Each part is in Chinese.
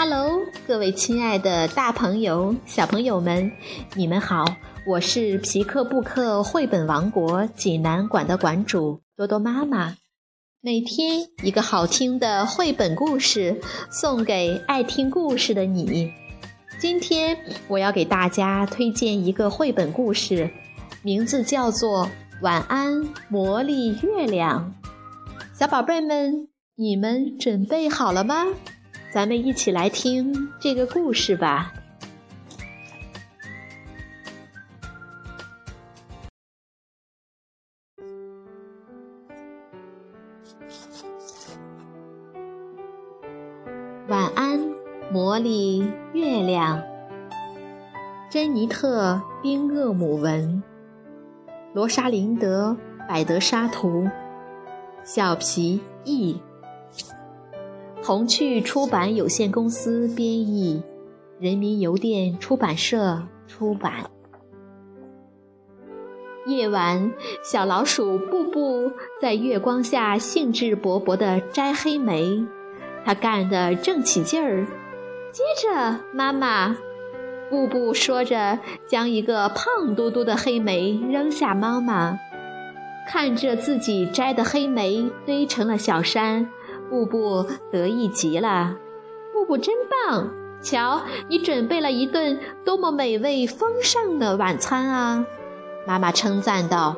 Hello，各位亲爱的大朋友、小朋友们，你们好！我是皮克布克绘本王国济南馆的馆主多多妈妈。每天一个好听的绘本故事，送给爱听故事的你。今天我要给大家推荐一个绘本故事，名字叫做《晚安，魔力月亮》。小宝贝们，你们准备好了吗？咱们一起来听这个故事吧。晚安，魔力月亮。珍妮特·宾厄姆文，罗莎琳德·百德沙图，小皮译。童趣出版有限公司编译，人民邮电出版社出版。夜晚，小老鼠布布在月光下兴致勃勃地摘黑莓，它干得正起劲儿。接着，妈妈，布布说着，将一个胖嘟嘟的黑莓扔下。妈妈看着自己摘的黑莓堆成了小山。布布得意极了，布布真棒！瞧，你准备了一顿多么美味丰盛的晚餐啊！妈妈称赞道。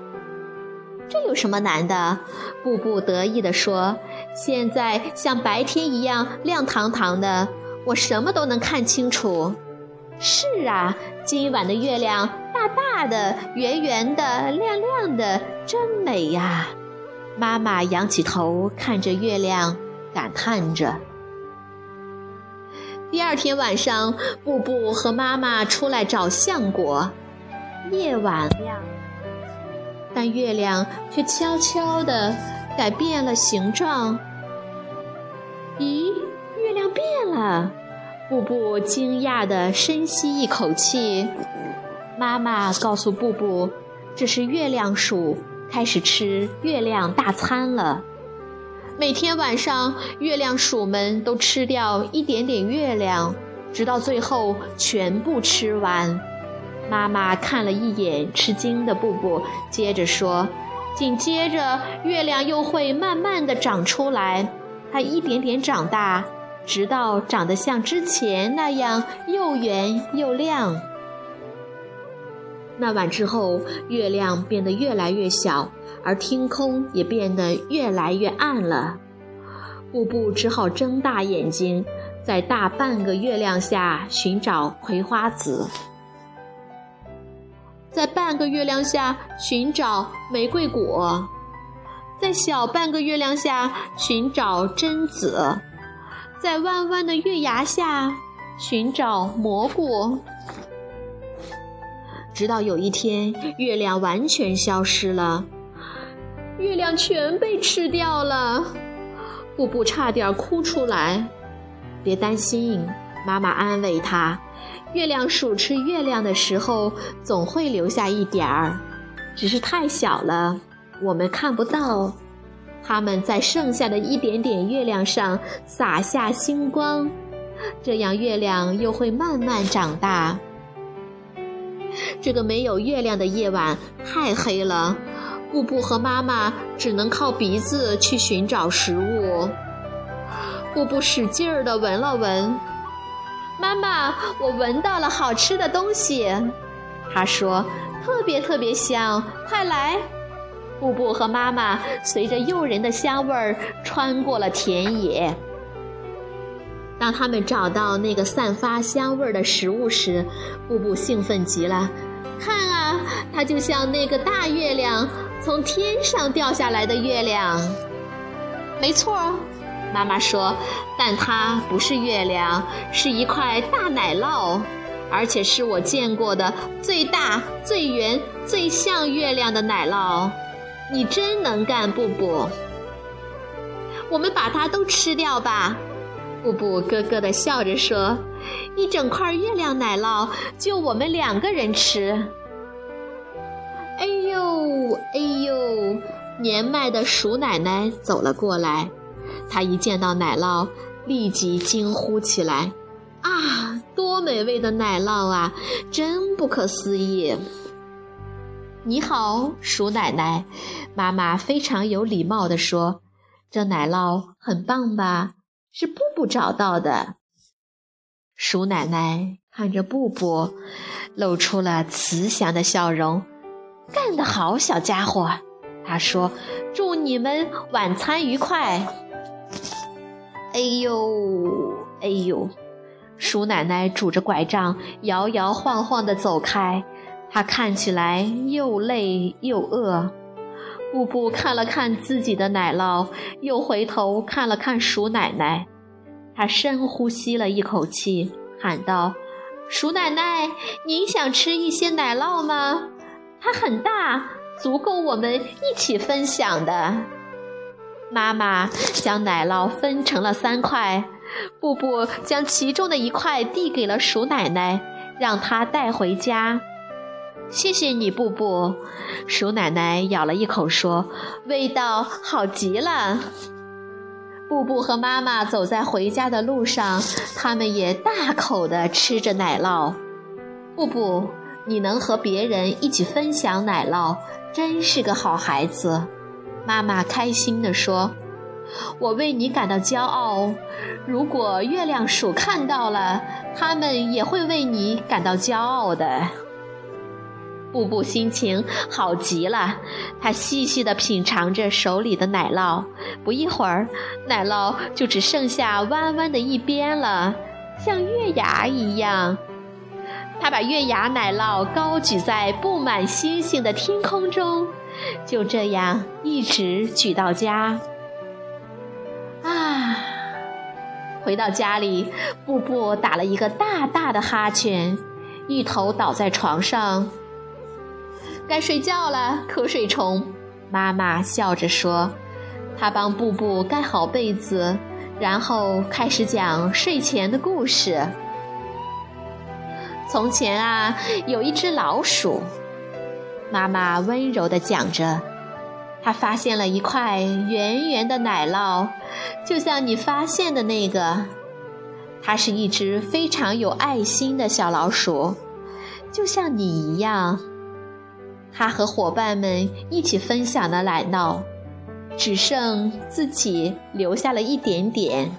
这有什么难的？布布得意地说：“现在像白天一样亮堂堂的，我什么都能看清楚。”是啊，今晚的月亮大大的、圆圆的、亮亮的，真美呀！妈妈仰起头看着月亮，感叹着。第二天晚上，布布和妈妈出来找橡果。夜晚亮，但月亮却悄悄地改变了形状。咦，月亮变了！布布惊讶地深吸一口气。妈妈告诉布布，这是月亮鼠。开始吃月亮大餐了。每天晚上，月亮鼠们都吃掉一点点月亮，直到最后全部吃完。妈妈看了一眼吃惊的布布，接着说：“紧接着，月亮又会慢慢的长出来，它一点点长大，直到长得像之前那样又圆又亮。”那晚之后，月亮变得越来越小，而天空也变得越来越暗了。布布只好睁大眼睛，在大半个月亮下寻找葵花籽，在半个月亮下寻找玫瑰果，在小半个月亮下寻找榛子，在弯弯的月牙下寻找蘑菇。直到有一天，月亮完全消失了，月亮全被吃掉了。布布差点哭出来。别担心，妈妈安慰他。月亮鼠吃月亮的时候，总会留下一点儿，只是太小了，我们看不到。它们在剩下的一点点月亮上洒下星光，这样月亮又会慢慢长大。这个没有月亮的夜晚太黑了，布布和妈妈只能靠鼻子去寻找食物。布布使劲儿地闻了闻，妈妈，我闻到了好吃的东西。他说：“特别特别香，快来！”布布和妈妈随着诱人的香味儿穿过了田野。当他们找到那个散发香味儿的食物时，布布兴奋极了。看啊，它就像那个大月亮从天上掉下来的月亮。没错，妈妈说，但它不是月亮，是一块大奶酪，而且是我见过的最大、最圆、最像月亮的奶酪。你真能干，布布。我们把它都吃掉吧。布布咯咯地笑着说：“一整块月亮奶酪，就我们两个人吃。”哎呦，哎呦！年迈的鼠奶奶走了过来，她一见到奶酪，立即惊呼起来：“啊，多美味的奶酪啊，真不可思议！你好，鼠奶奶。妈妈非常有礼貌地说：“这奶酪很棒吧？是布布找到的。”鼠奶奶看着布布，露出了慈祥的笑容。“干得好，小家伙！”她说，“祝你们晚餐愉快。”哎呦，哎呦！鼠奶奶拄着拐杖，摇摇晃晃地走开。她看起来又累又饿。布布看了看自己的奶酪，又回头看了看鼠奶奶。他深呼吸了一口气，喊道：“鼠奶奶，您想吃一些奶酪吗？它很大，足够我们一起分享的。”妈妈将奶酪分成了三块，布布将其中的一块递给了鼠奶奶，让她带回家。谢谢你，布布。鼠奶奶咬了一口，说：“味道好极了。”布布和妈妈走在回家的路上，他们也大口地吃着奶酪。布布，你能和别人一起分享奶酪，真是个好孩子。妈妈开心地说：“我为你感到骄傲。如果月亮鼠看到了，他们也会为你感到骄傲的。”布布心情好极了，他细细地品尝着手里的奶酪。不一会儿，奶酪就只剩下弯弯的一边了，像月牙一样。他把月牙奶酪高举在布满星星的天空中，就这样一直举到家。啊！回到家里，布布打了一个大大的哈欠，一头倒在床上。该睡觉了，瞌睡虫。妈妈笑着说：“她帮布布盖好被子，然后开始讲睡前的故事。从前啊，有一只老鼠。妈妈温柔地讲着，她发现了一块圆圆的奶酪，就像你发现的那个。它是一只非常有爱心的小老鼠，就像你一样。”他和伙伴们一起分享的奶酪，只剩自己留下了一点点。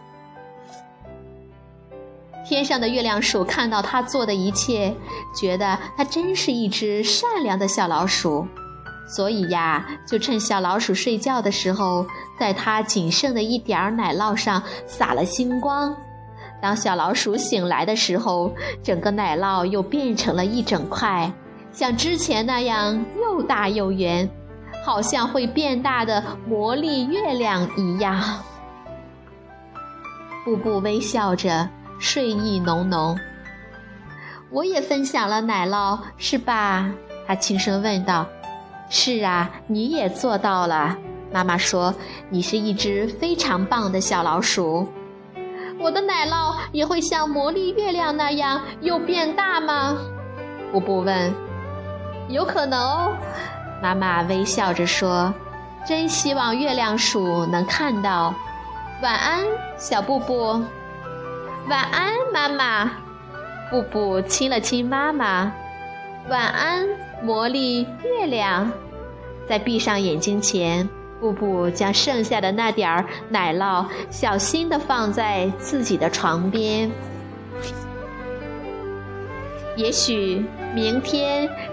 天上的月亮鼠看到他做的一切，觉得他真是一只善良的小老鼠，所以呀，就趁小老鼠睡觉的时候，在它仅剩的一点儿奶酪上撒了星光。当小老鼠醒来的时候，整个奶酪又变成了一整块。像之前那样又大又圆，好像会变大的魔力月亮一样。布布微笑着，睡意浓浓。我也分享了奶酪，是吧？他轻声问道。是啊，你也做到了。妈妈说，你是一只非常棒的小老鼠。我的奶酪也会像魔力月亮那样又变大吗？布布问。有可能哦，妈妈微笑着说：“真希望月亮鼠能看到。”晚安，小布布。晚安，妈妈。布布亲了亲妈妈。晚安，魔力月亮。在闭上眼睛前，布布将剩下的那点儿奶酪小心地放在自己的床边。也许明天。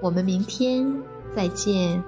我们明天再见。